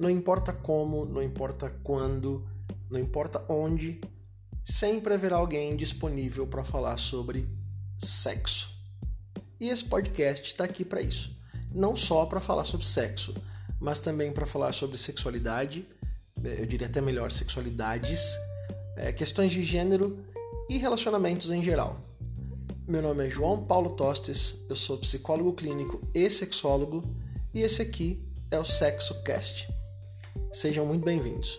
Não importa como, não importa quando, não importa onde, sempre haverá alguém disponível para falar sobre sexo. E esse podcast está aqui para isso. Não só para falar sobre sexo, mas também para falar sobre sexualidade, eu diria até melhor, sexualidades, é, questões de gênero e relacionamentos em geral. Meu nome é João Paulo Tostes, eu sou psicólogo clínico e sexólogo, e esse aqui é o Sexo Cast. Sejam muito bem-vindos.